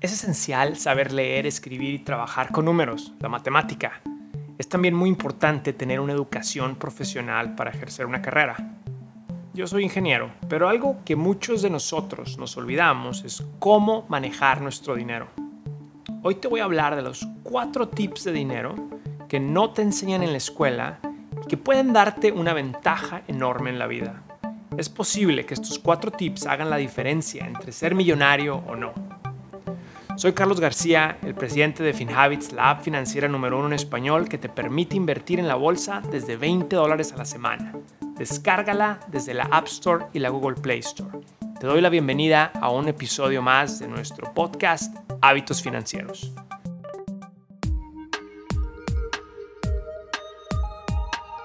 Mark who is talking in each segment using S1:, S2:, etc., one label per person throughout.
S1: Es esencial saber leer, escribir y trabajar con números, la matemática. Es también muy importante tener una educación profesional para ejercer una carrera. Yo soy ingeniero, pero algo que muchos de nosotros nos olvidamos es cómo manejar nuestro dinero. Hoy te voy a hablar de los cuatro tips de dinero que no te enseñan en la escuela y que pueden darte una ventaja enorme en la vida. Es posible que estos cuatro tips hagan la diferencia entre ser millonario o no. Soy Carlos García, el presidente de FinHabits, la app financiera número uno en español que te permite invertir en la bolsa desde 20 dólares a la semana. Descárgala desde la App Store y la Google Play Store. Te doy la bienvenida a un episodio más de nuestro podcast Hábitos Financieros.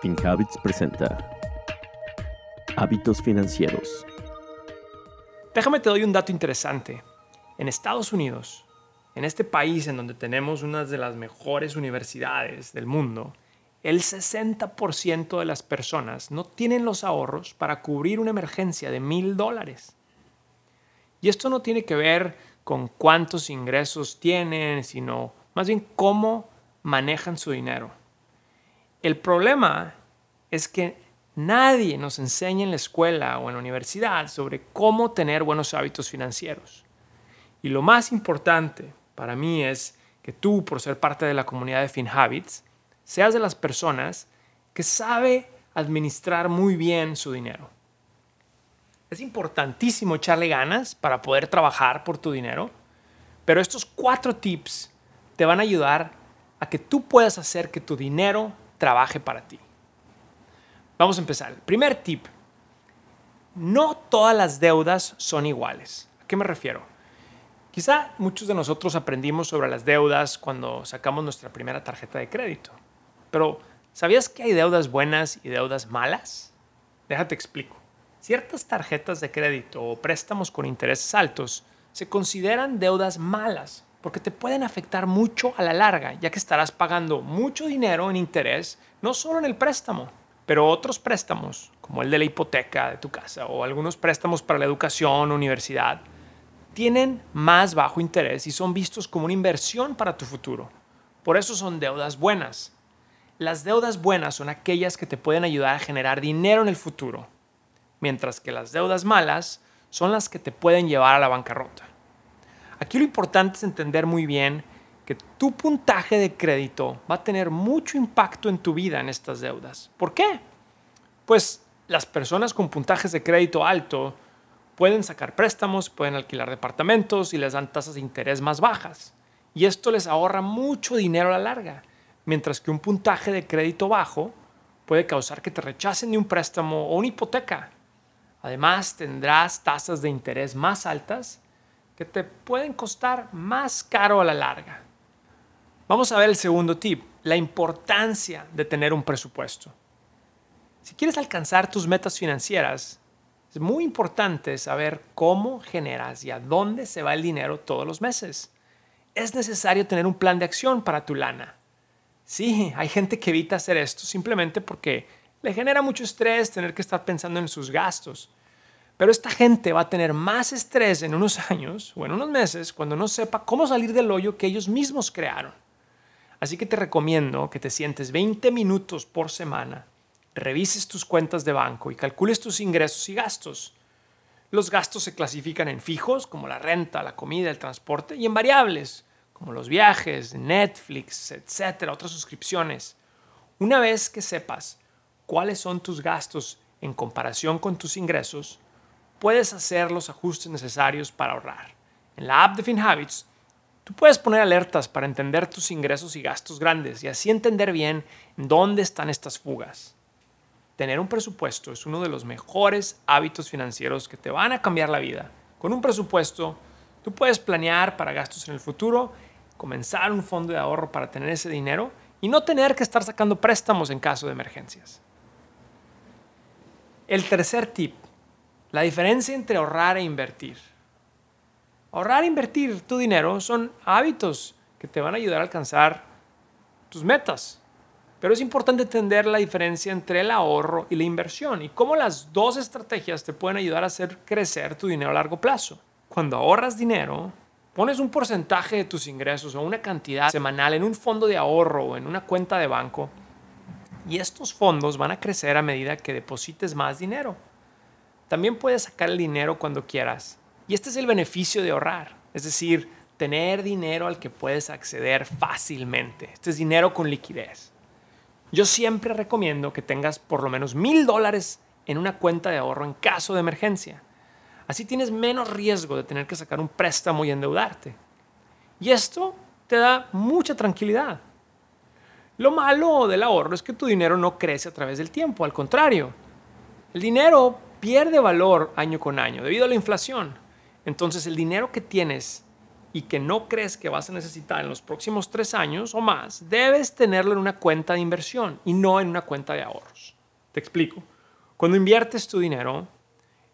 S2: FinHabits presenta Hábitos Financieros.
S1: Déjame te doy un dato interesante. En Estados Unidos, en este país en donde tenemos una de las mejores universidades del mundo, el 60% de las personas no tienen los ahorros para cubrir una emergencia de mil dólares. Y esto no tiene que ver con cuántos ingresos tienen, sino más bien cómo manejan su dinero. El problema es que nadie nos enseña en la escuela o en la universidad sobre cómo tener buenos hábitos financieros. Y lo más importante, para mí es que tú, por ser parte de la comunidad de FinHabits, seas de las personas que sabe administrar muy bien su dinero. Es importantísimo echarle ganas para poder trabajar por tu dinero, pero estos cuatro tips te van a ayudar a que tú puedas hacer que tu dinero trabaje para ti. Vamos a empezar. Primer tip. No todas las deudas son iguales. ¿A qué me refiero? Quizá muchos de nosotros aprendimos sobre las deudas cuando sacamos nuestra primera tarjeta de crédito. Pero, ¿sabías que hay deudas buenas y deudas malas? Déjate explico. Ciertas tarjetas de crédito o préstamos con intereses altos se consideran deudas malas porque te pueden afectar mucho a la larga, ya que estarás pagando mucho dinero en interés, no solo en el préstamo, pero otros préstamos, como el de la hipoteca de tu casa o algunos préstamos para la educación, universidad, tienen más bajo interés y son vistos como una inversión para tu futuro. Por eso son deudas buenas. Las deudas buenas son aquellas que te pueden ayudar a generar dinero en el futuro, mientras que las deudas malas son las que te pueden llevar a la bancarrota. Aquí lo importante es entender muy bien que tu puntaje de crédito va a tener mucho impacto en tu vida en estas deudas. ¿Por qué? Pues las personas con puntajes de crédito alto pueden sacar préstamos, pueden alquilar departamentos y les dan tasas de interés más bajas. Y esto les ahorra mucho dinero a la larga, mientras que un puntaje de crédito bajo puede causar que te rechacen de un préstamo o una hipoteca. Además, tendrás tasas de interés más altas que te pueden costar más caro a la larga. Vamos a ver el segundo tip, la importancia de tener un presupuesto. Si quieres alcanzar tus metas financieras, es muy importante saber cómo generas y a dónde se va el dinero todos los meses. Es necesario tener un plan de acción para tu lana. Sí, hay gente que evita hacer esto simplemente porque le genera mucho estrés tener que estar pensando en sus gastos. Pero esta gente va a tener más estrés en unos años o en unos meses cuando no sepa cómo salir del hoyo que ellos mismos crearon. Así que te recomiendo que te sientes 20 minutos por semana revises tus cuentas de banco y calcules tus ingresos y gastos. Los gastos se clasifican en fijos, como la renta, la comida, el transporte, y en variables, como los viajes, Netflix, etcétera, otras suscripciones. Una vez que sepas cuáles son tus gastos en comparación con tus ingresos, puedes hacer los ajustes necesarios para ahorrar. En la app de FinHabits, tú puedes poner alertas para entender tus ingresos y gastos grandes y así entender bien dónde están estas fugas tener un presupuesto es uno de los mejores hábitos financieros que te van a cambiar la vida. Con un presupuesto, tú puedes planear para gastos en el futuro, comenzar un fondo de ahorro para tener ese dinero y no tener que estar sacando préstamos en caso de emergencias. El tercer tip, la diferencia entre ahorrar e invertir. Ahorrar e invertir tu dinero son hábitos que te van a ayudar a alcanzar tus metas, pero es importante entender la diferencia entre el ahorro y la inversión y cómo las dos estrategias te pueden ayudar a hacer crecer tu dinero a largo plazo. Cuando ahorras dinero, Pones un porcentaje de tus ingresos o una cantidad semanal en un fondo de ahorro o en una cuenta de banco y estos fondos van a crecer a medida que deposites más dinero. También puedes sacar el dinero cuando quieras. Y este es el beneficio de ahorrar, es decir, tener dinero al que puedes acceder fácilmente. Este es dinero con liquidez. Yo siempre recomiendo que tengas por lo menos mil dólares en una cuenta de ahorro en caso de emergencia. Así tienes menos riesgo de tener que sacar un préstamo y endeudarte. Y esto te da mucha tranquilidad. Lo malo del ahorro es que tu dinero no crece a través del tiempo, al contrario. El dinero pierde valor año con año debido a la inflación. Entonces el dinero que tienes y que no crees que vas a necesitar en los próximos tres años o más, debes tenerlo en una cuenta de inversión y no en una cuenta de ahorros. Te explico. Cuando inviertes tu dinero,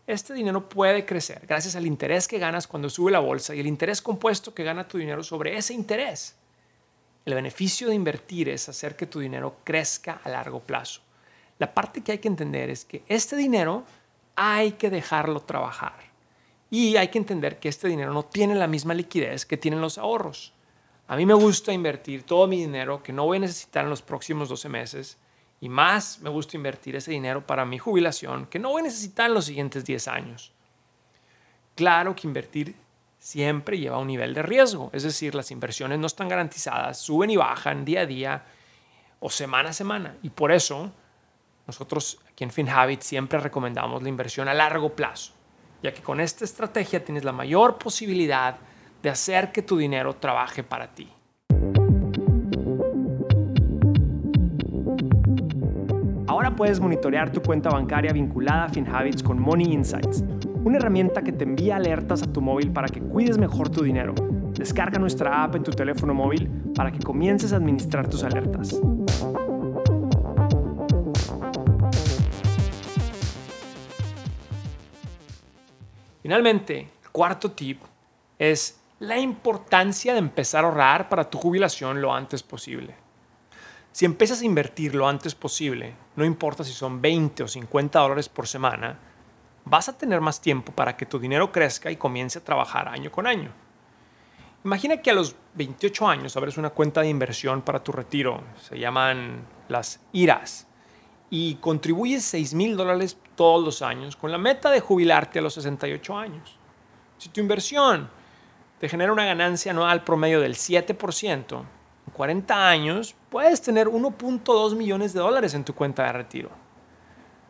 S1: este dinero puede crecer gracias al interés que ganas cuando sube la bolsa y el interés compuesto que gana tu dinero sobre ese interés. El beneficio de invertir es hacer que tu dinero crezca a largo plazo. La parte que hay que entender es que este dinero hay que dejarlo trabajar. Y hay que entender que este dinero no tiene la misma liquidez que tienen los ahorros. A mí me gusta invertir todo mi dinero que no voy a necesitar en los próximos 12 meses y más me gusta invertir ese dinero para mi jubilación que no voy a necesitar en los siguientes 10 años. Claro que invertir siempre lleva un nivel de riesgo, es decir, las inversiones no están garantizadas, suben y bajan día a día o semana a semana y por eso nosotros aquí en FinHabit siempre recomendamos la inversión a largo plazo, ya que con esta estrategia tienes la mayor posibilidad de hacer que tu dinero trabaje para ti. Ahora puedes monitorear tu cuenta bancaria vinculada a FinHabits con Money Insights, una herramienta que te envía alertas a tu móvil para que cuides mejor tu dinero. Descarga nuestra app en tu teléfono móvil para que comiences a administrar tus alertas. Finalmente, el cuarto tip es la importancia de empezar a ahorrar para tu jubilación lo antes posible. Si empiezas a invertir lo antes posible, no importa si son 20 o 50 dólares por semana, vas a tener más tiempo para que tu dinero crezca y comience a trabajar año con año. Imagina que a los 28 años abres una cuenta de inversión para tu retiro, se llaman las IRAs, y contribuyes 6 mil dólares todos los años con la meta de jubilarte a los 68 años. Si tu inversión te genera una ganancia anual promedio del 7%, 40 años puedes tener 1.2 millones de dólares en tu cuenta de retiro.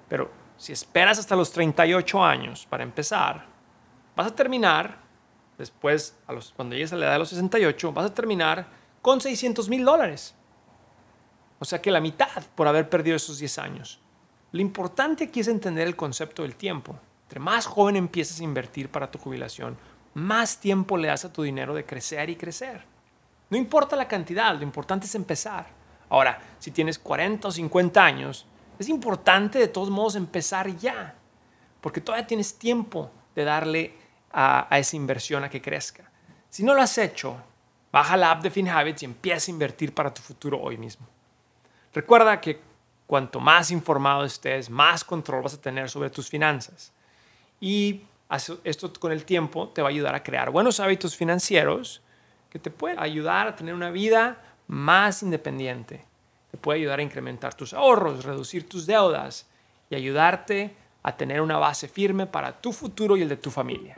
S1: Pero si esperas hasta los 38 años para empezar, vas a terminar, después, a los, cuando llegues a la edad de los 68, vas a terminar con 600 mil dólares. O sea que la mitad por haber perdido esos 10 años. Lo importante aquí es entender el concepto del tiempo. Entre más joven empiezas a invertir para tu jubilación, más tiempo le das a tu dinero de crecer y crecer. No importa la cantidad, lo importante es empezar. Ahora, si tienes 40 o 50 años, es importante de todos modos empezar ya, porque todavía tienes tiempo de darle a, esa inversión a que crezca. Si no lo has hecho, baja la app de FinHabits y empieza a invertir para tu futuro hoy mismo. Recuerda que cuanto más informado estés, más control vas a tener sobre tus finanzas. Y esto con el tiempo te va a ayudar a crear buenos hábitos financieros que te puede ayudar a tener una vida más independiente. Te puede ayudar a incrementar tus ahorros, reducir tus deudas y ayudarte a tener una base firme para tu futuro y el de tu familia.